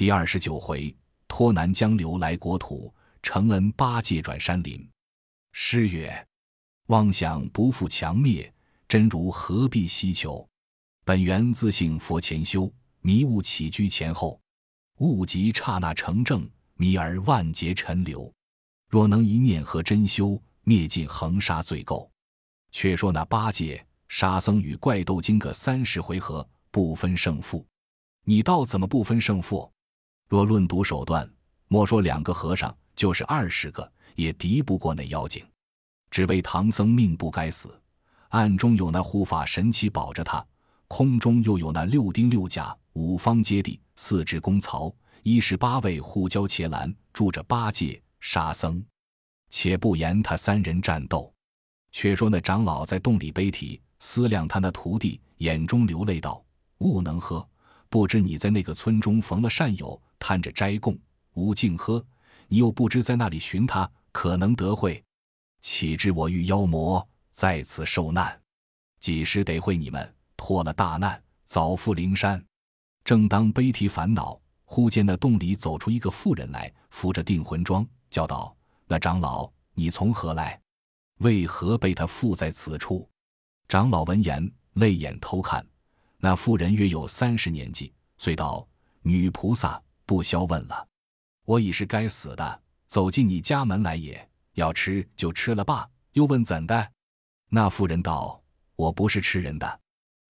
第二十九回，托南江流来国土，承恩八戒转山林。诗曰：妄想不复强灭，真如何必希求？本源自性佛前修，迷悟起居前后。悟即刹那成正，迷而万劫沉流。若能一念合真修，灭尽横沙罪垢。却说那八戒、沙僧与怪斗经个三十回合，不分胜负。你道怎么不分胜负？若论毒手段，莫说两个和尚，就是二十个，也敌不过那妖精。只为唐僧命不该死，暗中有那护法神奇保着他，空中又有那六丁六甲、五方揭谛、四支公曹、一十八位护交伽蓝住着八戒、沙僧。且不言他三人战斗。却说那长老在洞里悲啼，思量他那徒弟，眼中流泪道：“悟能喝，不知你在那个村中逢了善友，探着斋供；悟净喝，你又不知在那里寻他，可能得会。岂知我遇妖魔，在此受难，几时得会你们，脱了大难，早赴灵山。”正当悲啼烦恼，忽见那洞里走出一个妇人来，扶着定魂桩，叫道：“那长老，你从何来？”为何被他附在此处？长老闻言，泪眼偷看。那妇人约有三十年纪，遂道：“女菩萨，不消问了。我已是该死的，走进你家门来也。要吃就吃了罢，又问怎的？”那妇人道：“我不是吃人的。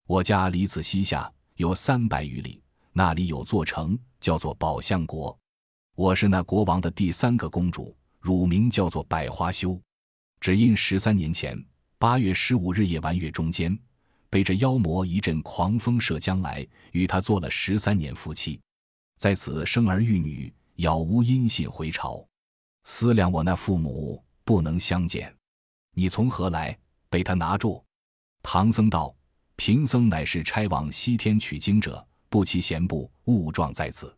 我家离此西下有三百余里，那里有座城，叫做宝象国。我是那国王的第三个公主，乳名叫做百花羞。”只因十三年前八月十五日夜晚月中间，被这妖魔一阵狂风射将来，与他做了十三年夫妻，在此生儿育女，杳无音信回朝。思量我那父母不能相见，你从何来？被他拿住。唐僧道：“贫僧乃是差往西天取经者，不期闲步误撞在此，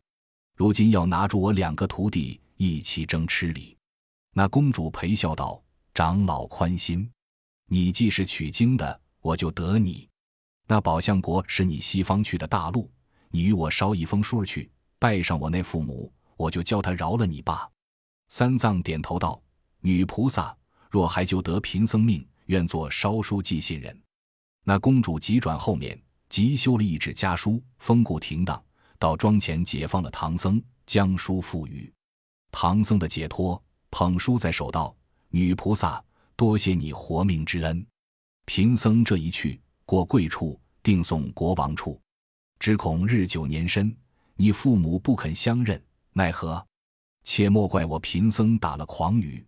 如今要拿住我两个徒弟，一起争吃礼。”那公主陪笑道。长老宽心，你既是取经的，我就得你。那宝象国是你西方去的大陆，你与我捎一封书去，拜上我那父母，我就教他饶了你吧。三藏点头道：“女菩萨若还求得贫僧命，愿做烧书寄信人。”那公主急转后面，急修了一纸家书，封固停当，到庄前解放了唐僧，将书付予唐僧的解脱，捧书在手道。女菩萨，多谢你活命之恩。贫僧这一去，过贵处，定送国王处。只恐日久年深，你父母不肯相认，奈何？切莫怪我贫僧打了诳语。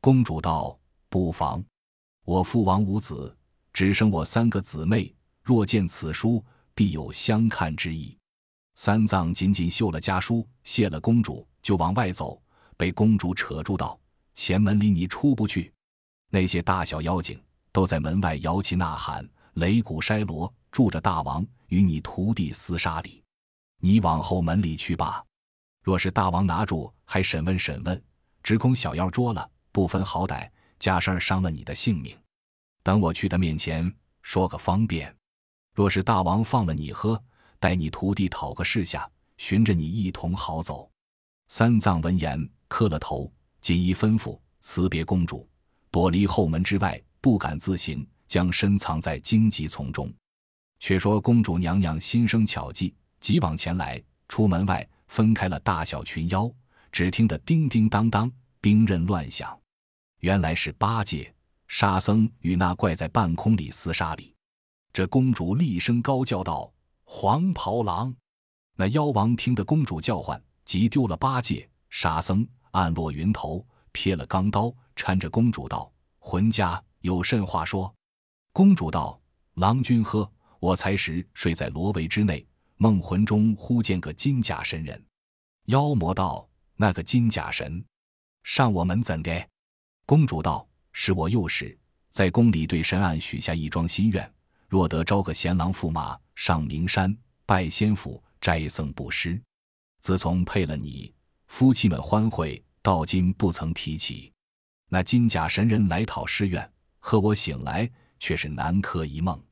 公主道：“不妨，我父王无子，只生我三个姊妹。若见此书，必有相看之意。”三藏紧紧绣了家书，谢了公主，就往外走，被公主扯住道。前门里你出不去，那些大小妖精都在门外摇旗呐喊，擂鼓筛锣，助着大王与你徒弟厮杀里。你往后门里去吧。若是大王拿住，还审问审问，只恐小妖捉了，不分好歹，加事儿伤了你的性命。等我去他面前说个方便。若是大王放了你喝，待你徒弟讨个事下，寻着你一同好走。三藏闻言，磕了头。锦衣吩咐辞别公主，躲离后门之外，不敢自行，将身藏在荆棘丛中。却说公主娘娘心生巧计，急往前来，出门外分开了大小群妖。只听得叮叮当当，兵刃乱响，原来是八戒、沙僧与那怪在半空里厮杀里。这公主厉声高叫道：“黄袍狼！”那妖王听得公主叫唤，急丢了八戒、沙僧。暗落云头，撇了钢刀，搀着公主道：“浑家有甚话说？”公主道：“郎君喝，我才时睡在罗帷之内，梦魂中忽见个金甲神人。”妖魔道：“那个金甲神，上我门怎的？”公主道：“是我幼时在宫里对神案许下一桩心愿，若得招个贤郎驸马，上名山拜仙府，斋僧布施。自从配了你。”夫妻们欢会，到今不曾提起。那金甲神人来讨施愿，和我醒来却是南柯一梦，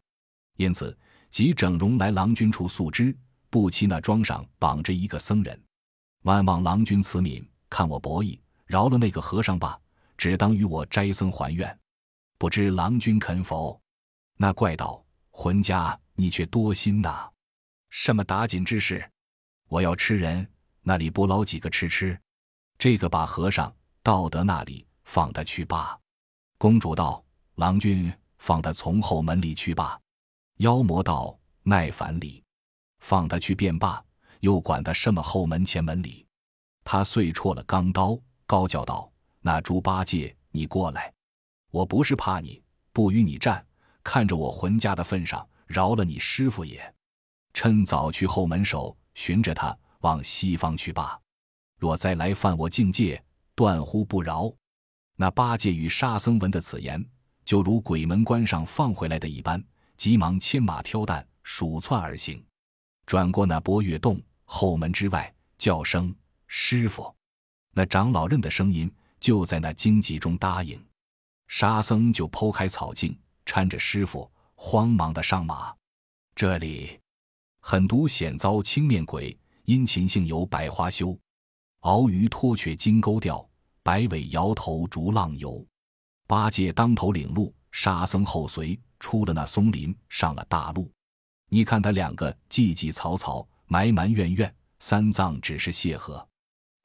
因此即整容来郎君处诉之。不期那桩上绑着一个僧人，万望郎君慈悯，看我薄意，饶了那个和尚吧，只当与我斋僧还愿。不知郎君肯否？”那怪道：“浑家，你却多心呐！什么打紧之事？我要吃人，那里不捞几个吃吃？这个把和尚道德那里放他去罢。”公主道：“郎君放他从后门里去罢。”妖魔道：“耐烦里，放他去便罢，又管他什么后门前门里？”他遂戳了钢刀，高叫道：“那猪八戒，你过来！我不是怕你，不与你战。”看着我浑家的份上，饶了你师傅也。趁早去后门守寻着他，往西方去罢。若再来犯我境界，断乎不饶。那八戒与沙僧闻的此言，就如鬼门关上放回来的一般，急忙牵马挑担，鼠窜而行。转过那波月洞后门之外，叫声师傅。那长老认的声音，就在那荆棘中答应。沙僧就剖开草茎。搀着师傅，慌忙的上马。这里狠毒险遭青面鬼，殷勤性有百花羞。鳌鱼脱却金钩钓，白尾摇头逐浪游。八戒当头领路，沙僧后随，出了那松林，上了大路。你看他两个寂寂草草，埋埋怨怨，三藏只是谢和。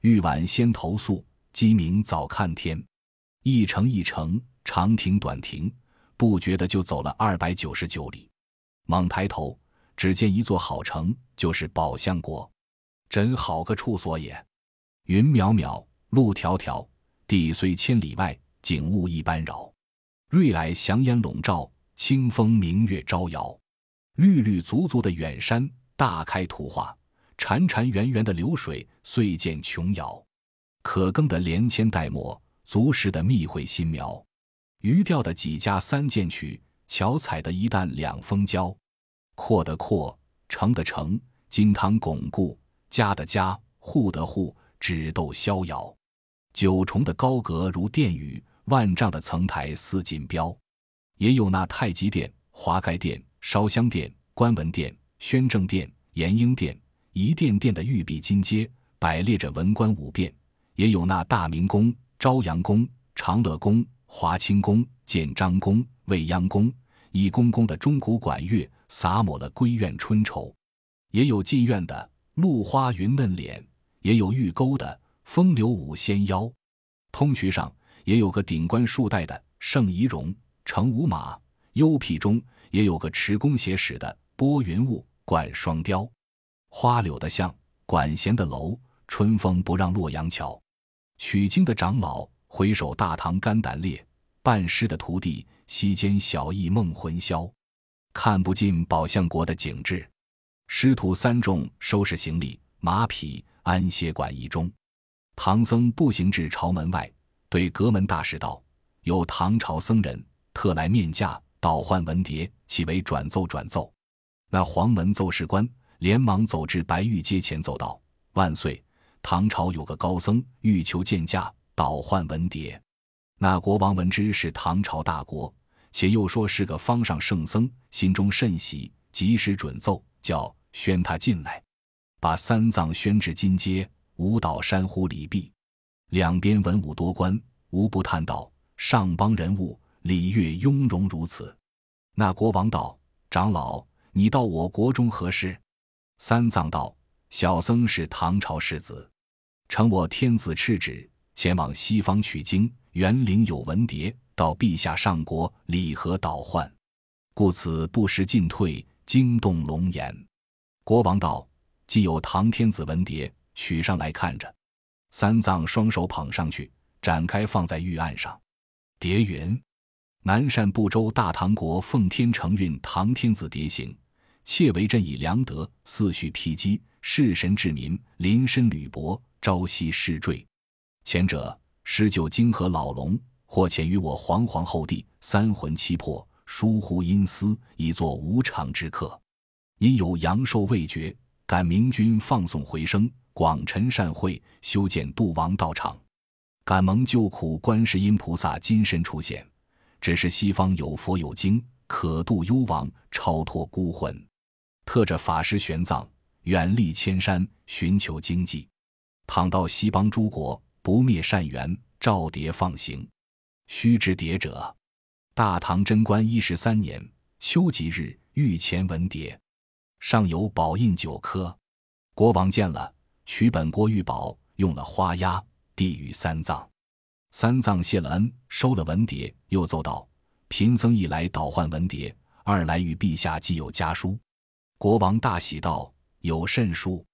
玉晚先投宿，鸡鸣早看天。一程一程，长亭短亭。不觉得就走了二百九十九里，猛抬头，只见一座好城，就是宝象国，真好个处所也！云渺渺，路迢迢，地虽千里外，景物一般饶。瑞霭祥烟笼罩，清风明月招摇。绿绿足足的远山，大开图画；潺潺圆圆的流水，遂见琼瑶。可耕的连千代末，足食的密会新苗。鱼钓的几家三件曲，巧采的一担两封胶，阔的阔，成的成，金汤巩固；家的家，户的户，纸豆逍遥。九重的高阁如殿宇，万丈的层台似锦标。也有那太极殿、华盖殿、烧香殿、观文殿、宣政殿、延英殿，一殿殿的玉壁金阶，摆列着文官武变；也有那大明宫、朝阳宫、长乐宫。华清宫、建章宫、未央宫，一宫宫的钟鼓管乐洒抹了闺怨春愁；也有进院的露花云嫩脸，也有玉钩的风流舞仙腰。通衢上也有个顶冠束带的圣仪容，乘五马；幽僻中也有个持弓携矢的拨云雾，管双雕。花柳的巷，管弦的楼，春风不让洛阳桥。取经的长老。回首大唐肝胆裂，拜师的徒弟西间小艺梦魂销，看不尽宝象国的景致。师徒三众收拾行李，马匹安歇馆驿中。唐僧步行至朝门外，对阁门大使道：“有唐朝僧人特来面驾，倒换文牒，岂为转奏转奏？”那黄门奏事官连忙走至白玉阶前奏道：“万岁！唐朝有个高僧欲求见驾。”倒换文牒，那国王闻之是唐朝大国，且又说是个方上圣僧，心中甚喜，及时准奏，叫宣他进来，把三藏宣至金阶，舞蹈山呼礼毕，两边文武多官无不叹道：“上邦人物礼乐雍容如此。”那国王道：“长老，你到我国中何事？”三藏道：“小僧是唐朝世子，承我天子敕旨。”前往西方取经，园陵有文牒，到陛下上国礼和倒换，故此不时进退，惊动龙颜。国王道：“既有唐天子文牒，取上来看着。”三藏双手捧上去，展开放在玉案上。叠云：“南赡部洲大唐国奉天承运唐天子牒行，窃为朕以良德，四序辟基，世神治民，临深履薄，朝夕侍坠。”前者施救金河老龙，或遣于我皇皇后帝三魂七魄，疏忽阴司，以作无常之客。因有阳寿未绝，感明君放送回生，广陈善会，修建度王道场。感蒙救苦观世音菩萨金身出现，只是西方有佛有经，可度幽王，超脱孤魂。特着法师玄奘，远历千山，寻求经济。倘到西邦诸国，不灭善缘，召牒放行。须知牒者，大唐贞观一十三年秋吉日御前文牒，上有宝印九颗。国王见了，取本国玉宝，用了花押，递与三藏。三藏谢了恩，收了文牒，又奏道：“贫僧一来倒换文牒，二来与陛下既有家书。”国王大喜道：“有甚书？”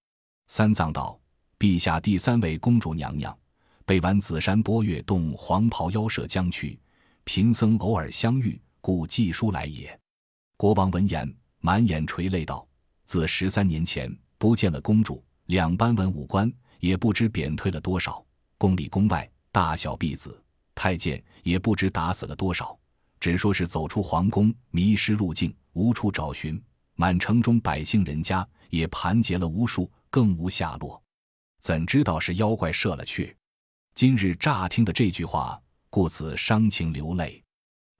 三藏道：“陛下第三位公主娘娘，被完紫山波月洞黄袍妖舍将去，贫僧偶尔相遇，故寄书来也。”国王闻言，满眼垂泪道：“自十三年前不见了公主，两班文武官也不知贬退了多少，宫里宫外大小婢子、太监也不知打死了多少，只说是走出皇宫，迷失路径，无处找寻。满城中百姓人家也盘结了无数。”更无下落，怎知道是妖怪射了去？今日乍听的这句话，故此伤情流泪。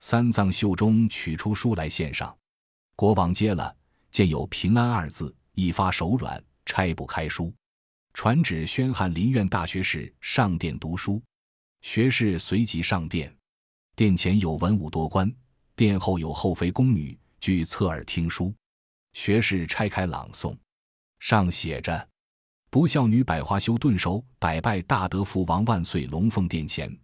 三藏袖中取出书来献上，国王接了，见有平安二字，一发手软，拆不开书，传旨宣翰林苑大学士上殿读书。学士随即上殿，殿前有文武多官，殿后有后妃宫女，俱侧耳听书。学士拆开朗诵。上写着：“不孝女百花羞，顿首百拜大德父王万岁。龙凤殿前，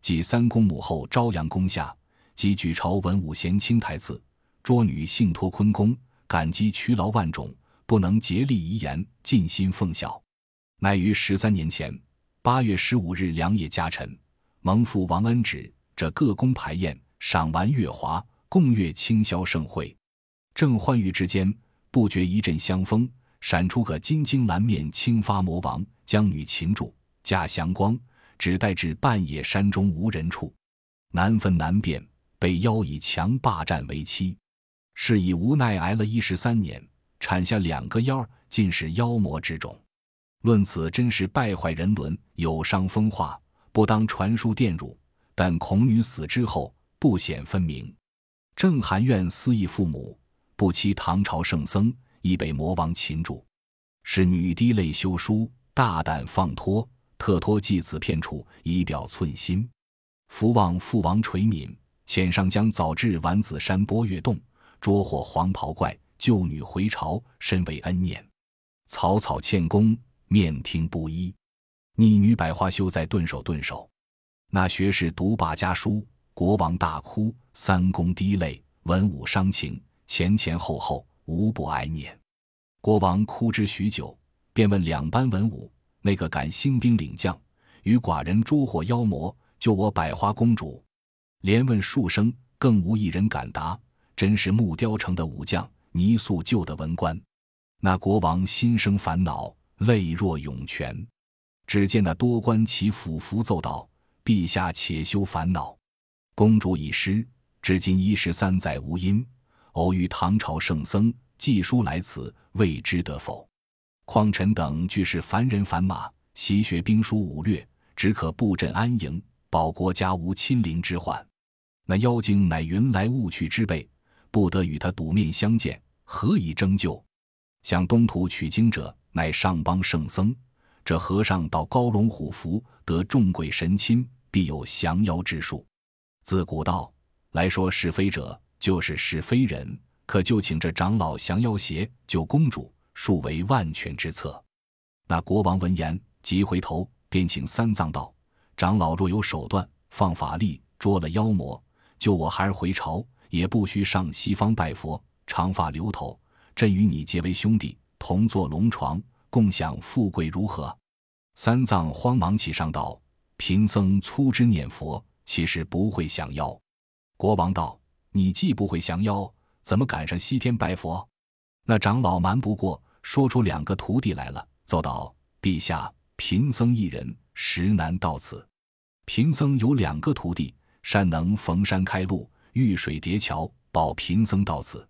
即三公母后朝阳宫下，即举朝文武贤卿台次，捉女信托坤宫，感激屈劳万种，不能竭力遗言，尽心奉孝。乃于十三年前八月十五日良夜家臣，蒙父王恩旨，这各宫排宴，赏玩月华，共乐清宵盛会。正欢愉之间，不觉一阵香风。”闪出个金睛蓝面青发魔王，将女擒住，驾祥光，只带至半野山中无人处，难分难辨，被妖以强霸占为妻，是以无奈挨了一十三年，产下两个妖，尽是妖魔之种。论此真是败坏人伦，有伤风化，不当传书玷辱。但孔女死之后，不显分明。正含怨思忆父母，不期唐朝圣僧。亦被魔王擒住，是女滴泪修书，大胆放脱，特托寄此片处，以表寸心。福望父王垂悯，遣上将早至丸子山波月洞，捉获黄袍怪，救女回朝，深为恩念。草草欠功，面听不一。逆女百花羞在顿首顿首。那学士读罢家书，国王大哭，三公滴泪，文武伤情，前前后后。无不哀念，国王哭之许久，便问两班文武：“那个敢兴兵领将，与寡人捉获妖魔，救我百花公主？”连问数声，更无一人敢答。真是木雕城的武将，泥塑旧的文官。那国王心生烦恼，泪若涌泉。只见那多官齐俯伏奏道：“陛下且休烦恼，公主已失，至今一十三载无音。”偶遇唐朝圣僧寄书来此，未知得否？况臣等俱是凡人凡马，习学兵书武略，只可布阵安营，保国家无亲临之患。那妖精乃云来雾去之辈，不得与他赌面相见，何以征救？向东土取经者，乃上邦圣僧。这和尚到高龙虎符，得众鬼神亲，必有降妖之术。自古道来说是非者。就是是非人，可就请这长老降妖邪救公主，数为万全之策。那国王闻言，急回头，便请三藏道：“长老若有手段，放法力捉了妖魔，救我孩儿回朝，也不需上西方拜佛，长发留头，朕与你结为兄弟，同坐龙床，共享富贵，如何？”三藏慌忙起上道：“贫僧粗知念佛，其实不会降妖。”国王道。你既不会降妖，怎么赶上西天拜佛？那长老瞒不过，说出两个徒弟来了，奏道：“陛下，贫僧一人，实难到此。贫僧有两个徒弟，善能逢山开路，遇水叠桥，保贫僧到此。”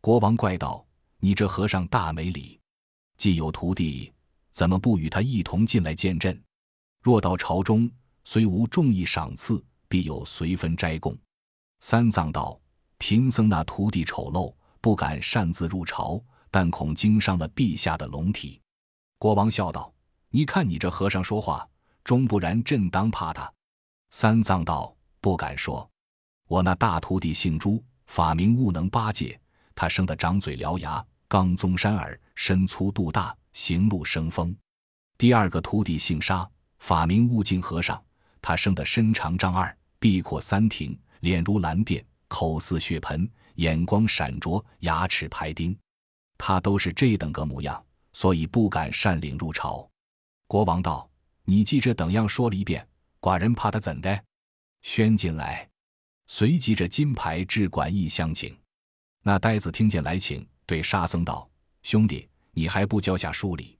国王怪道：“你这和尚大没礼，既有徒弟，怎么不与他一同进来见朕？若到朝中，虽无重义赏赐，必有随分斋供。”三藏道：“贫僧那徒弟丑陋，不敢擅自入朝，但恐惊伤了陛下的龙体。”国王笑道：“你看你这和尚说话，终不然朕当怕他。”三藏道：“不敢说，我那大徒弟姓朱，法名悟能八戒，他生得长嘴獠牙，刚宗山耳，身粗肚大，行路生风。第二个徒弟姓沙，法名悟净和尚，他生得身长丈二，臂阔三挺，脸如蓝靛，口似血盆，眼光闪灼，牙齿排钉。他都是这等个模样，所以不敢擅领入朝。”国王道：“你记这等样说了一遍，寡人怕他怎的？”宣进来，随即着金牌至馆驿相请。那呆子听见来请，对沙僧道：“兄弟，你还不教下书礼？”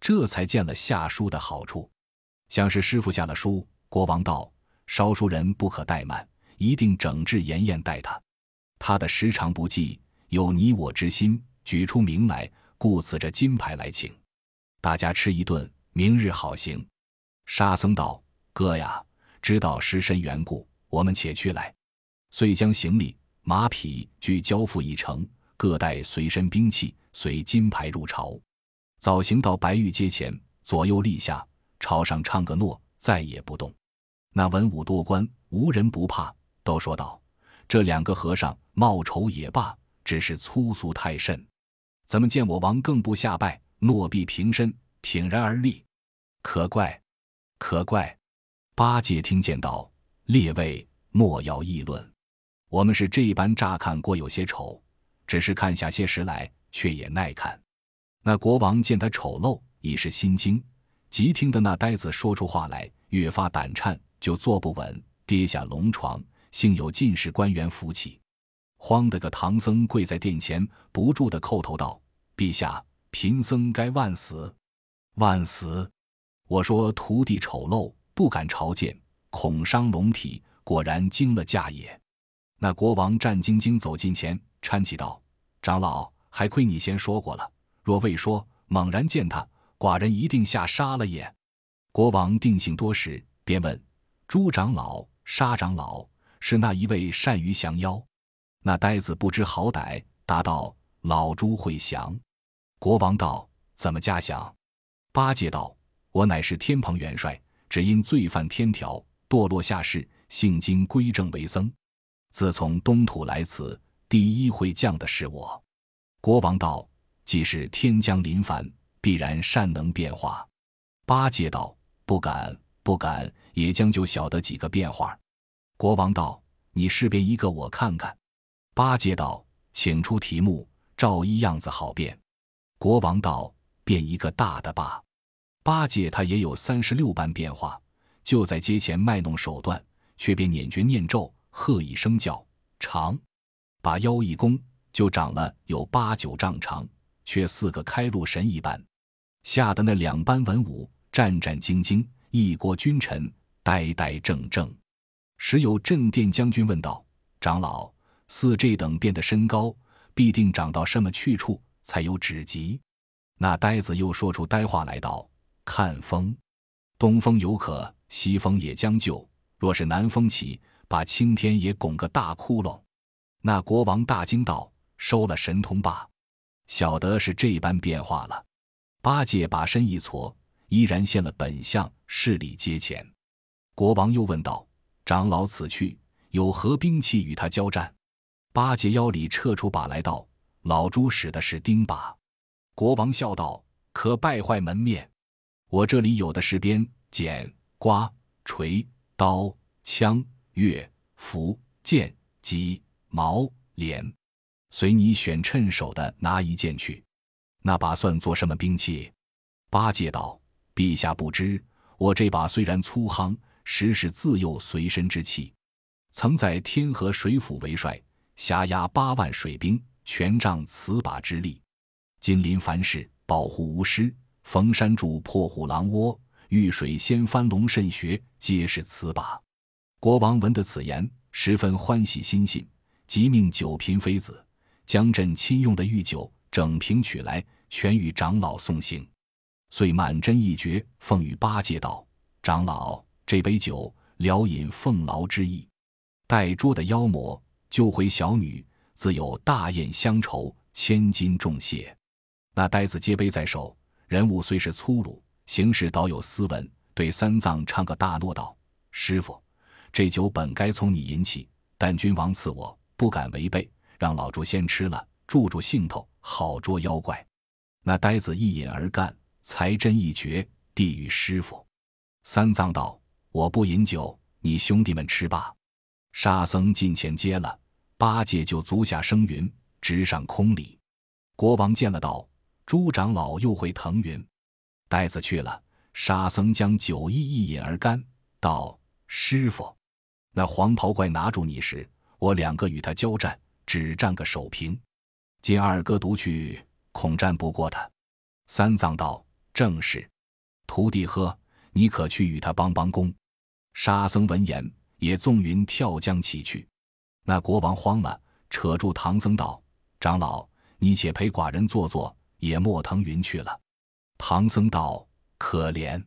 这才见了下书的好处。像是师傅下了书，国王道：“烧书人不可怠慢，一定整治严严待他。他的时长不济，有你我之心，举出名来，故此这金牌来请。大家吃一顿，明日好行。”沙僧道：“哥呀。”知道失身缘故，我们且去来。遂将行李、马匹俱交付一程，各带随身兵器，随金牌入朝。早行到白玉阶前，左右立下，朝上唱个诺，再也不动。那文武多官无人不怕，都说道：“这两个和尚貌丑也罢，只是粗俗太甚。怎么见我王更不下拜，诺必平身，挺然而立？可怪，可怪！”八戒听见道：“列位莫要议论，我们是这般乍看过有些丑，只是看下些时来，却也耐看。”那国王见他丑陋，已是心惊，即听得那呆子说出话来，越发胆颤，就坐不稳，跌下龙床。幸有进士官员扶起，慌得个唐僧跪在殿前，不住的叩头道：“陛下，贫僧该万死，万死！我说徒弟丑陋。”不敢朝见，恐伤龙体，果然惊了驾也。那国王战兢兢走近前，搀起道：“长老，还亏你先说过了，若未说，猛然见他，寡人一定吓杀了也。”国王定性多时，便问：“朱长老、沙长老，是那一位善于降妖？”那呆子不知好歹，答道：“老朱会降。”国王道：“怎么加降？”八戒道：“我乃是天蓬元帅。”只因罪犯天条，堕落下世，性今归正为僧。自从东土来此，第一会降的是我。国王道：“既是天将临凡，必然善能变化。”八戒道：“不敢，不敢，也将就晓得几个变化。”国王道：“你试变一个，我看看。”八戒道：“请出题目，照一样子好变。”国王道：“变一个大的吧。”八戒他也有三十六般变化，就在街前卖弄手段，却便捻诀念咒，喝一声叫长，把腰一弓，就长了有八九丈长，却似个开路神一般，吓得那两班文武战战兢兢，一国君臣呆呆怔怔。时有镇殿将军问道：“长老，似这等变的身高，必定长到什么去处才有止极？”那呆子又说出呆话来道。看风，东风有可，西风也将就。若是南风起，把青天也拱个大窟窿。那国王大惊道：“收了神通吧，晓得是这般变化了。”八戒把身一挫，依然现了本相，势力阶前。国王又问道：“长老此去有何兵器与他交战？”八戒腰里撤出把来道：“老朱使的是钉耙。”国王笑道：“可败坏门面。”我这里有的是鞭、剪、刮、锤、刀、枪、钺、斧、剑、戟、矛、镰，随你选，趁手的拿一件去。那把算做什么兵器？八戒道：“陛下不知，我这把虽然粗夯，实是自幼随身之器。曾在天河水府为帅，辖压八万水兵，全仗此把之力。金临凡事，保护无失。”逢山柱破虎狼窝，遇水掀翻龙肾穴，皆是此把。国王闻得此言，十分欢喜心信，即命九嫔妃子将朕亲用的御酒整瓶取来，全与长老送行。遂满斟一绝，奉与八戒道：“长老，这杯酒聊饮奉劳之意。待捉的妖魔，救回小女，自有大宴乡愁，千金重谢。”那呆子接杯在手。人物虽是粗鲁，行事倒有斯文，对三藏唱个大诺道：“师傅，这酒本该从你引起，但君王赐我，不敢违背，让老猪先吃了，助助兴头，好捉妖怪。”那呆子一饮而干，才真一绝，递与师傅。三藏道：“我不饮酒，你兄弟们吃吧。”沙僧近前接了，八戒就足下生云，直上空里。国王见了道：“朱长老又会腾云。”呆子去了，沙僧将酒意一饮而干，道：“师傅，那黄袍怪拿住你时，我两个与他交战，只战个手平。今二哥独去。”恐战不过他，三藏道：“正是，徒弟呵，你可去与他帮帮工。”沙僧闻言，也纵云跳江起去。那国王慌了，扯住唐僧道：“长老，你且陪寡人坐坐，也莫腾云去了。”唐僧道：“可怜，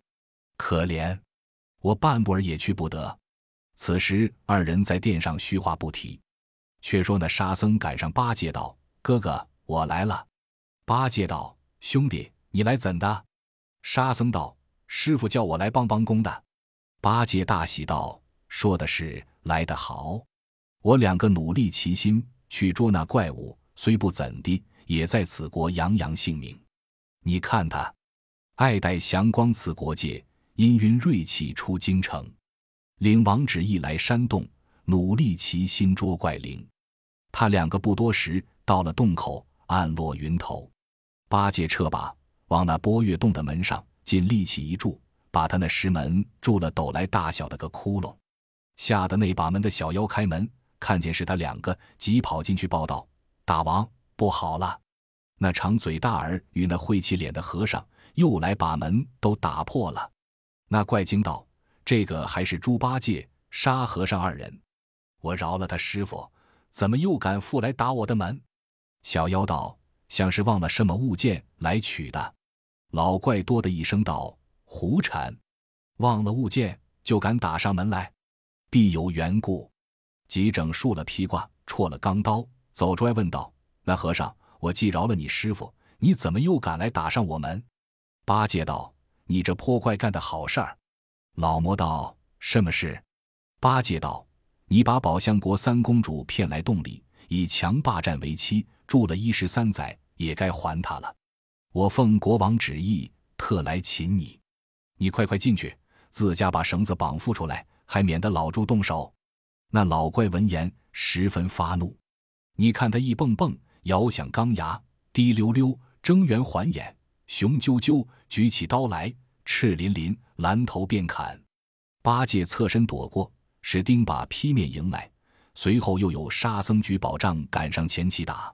可怜，我半步儿也去不得。”此时二人在殿上虚话不提。却说那沙僧赶上八戒道：“哥哥，我来了。”八戒道：“兄弟，你来怎的？”沙僧道：“师傅叫我来帮帮工的。”八戒大喜道：“说的是来得好，我两个努力齐心去捉那怪物，虽不怎的，也在此国扬扬性命。你看他，爱戴祥光赐国界，氤氲锐气出京城，领王旨意来山洞，努力齐心捉怪灵。他两个不多时到了洞口，暗落云头。”八戒撤把，往那波月洞的门上尽力气一柱，把他那石门住了斗来大小的个窟窿，吓得那把门的小妖开门，看见是他两个，急跑进去报道：“大王不好了！那长嘴大耳与那晦气脸的和尚又来把门都打破了。”那怪惊道：“这个还是猪八戒、沙和尚二人，我饶了他师傅，怎么又敢复来打我的门？”小妖道。像是忘了什么物件来取的，老怪多的一声道：“胡缠！忘了物件就敢打上门来，必有缘故。”急整束了披挂，戳了钢刀，走出来问道：“那和尚，我既饶了你师傅，你怎么又敢来打上我门？”八戒道：“你这泼怪干的好事儿。”老魔道：“什么事？”八戒道：“你把宝象国三公主骗来洞里，以强霸占为妻，住了一十三载。”也该还他了。我奉国王旨意，特来擒你。你快快进去，自家把绳子绑缚出来，还免得老猪动手。那老怪闻言十分发怒，你看他一蹦蹦，摇响钢牙，滴溜溜，睁圆环眼，雄赳赳，举起刀来，赤淋淋，拦头便砍。八戒侧身躲过，使钉耙劈面迎来，随后又有沙僧举宝杖赶上前去打。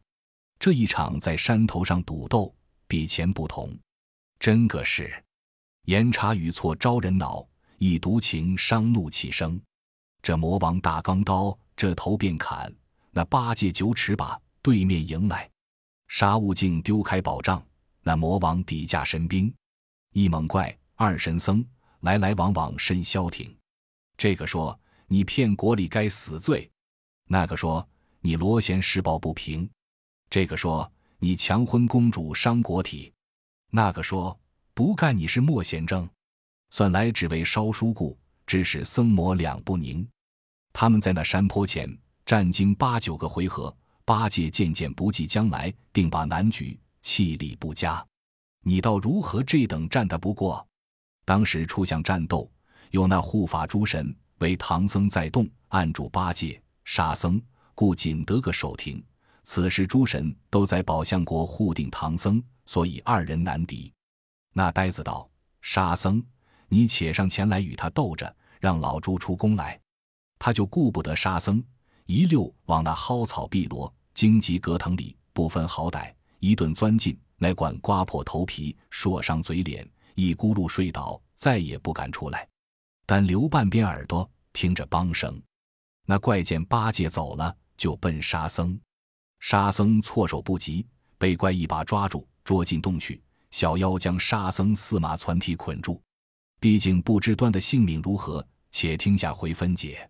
这一场在山头上赌斗，比前不同，真个是言差语错招人恼，一独情伤怒气生。这魔王大钢刀，这头便砍；那八戒九尺把对面迎来，沙悟净丢开宝杖，那魔王抵架神兵，一猛怪，二神僧，来来往往甚消停。这个说你骗国里该死罪，那个说你罗贤施暴不平。这个说你强婚公主伤国体，那个说不干你是莫贤正，算来只为烧书故，致使僧魔两不宁。他们在那山坡前战经八九个回合，八戒渐渐不计将来，定把难局，气力不佳。你倒如何这等战得不过？当时初相战斗，有那护法诸神为唐僧在动按住八戒、沙僧，故仅得个手停。此时诸神都在宝象国护定唐僧，所以二人难敌。那呆子道：“沙僧，你且上前来与他斗着，让老猪出宫来。”他就顾不得沙僧，一溜往那蒿草碧罗荆棘葛藤里不分好歹，一顿钻进，乃管刮破头皮，说伤嘴脸，一咕噜睡倒，再也不敢出来，但留半边耳朵听着梆声。那怪见八戒走了，就奔沙僧。沙僧措手不及，被怪一把抓住，捉进洞去。小妖将沙僧四马攒体捆住。毕竟不知端的性命如何，且听下回分解。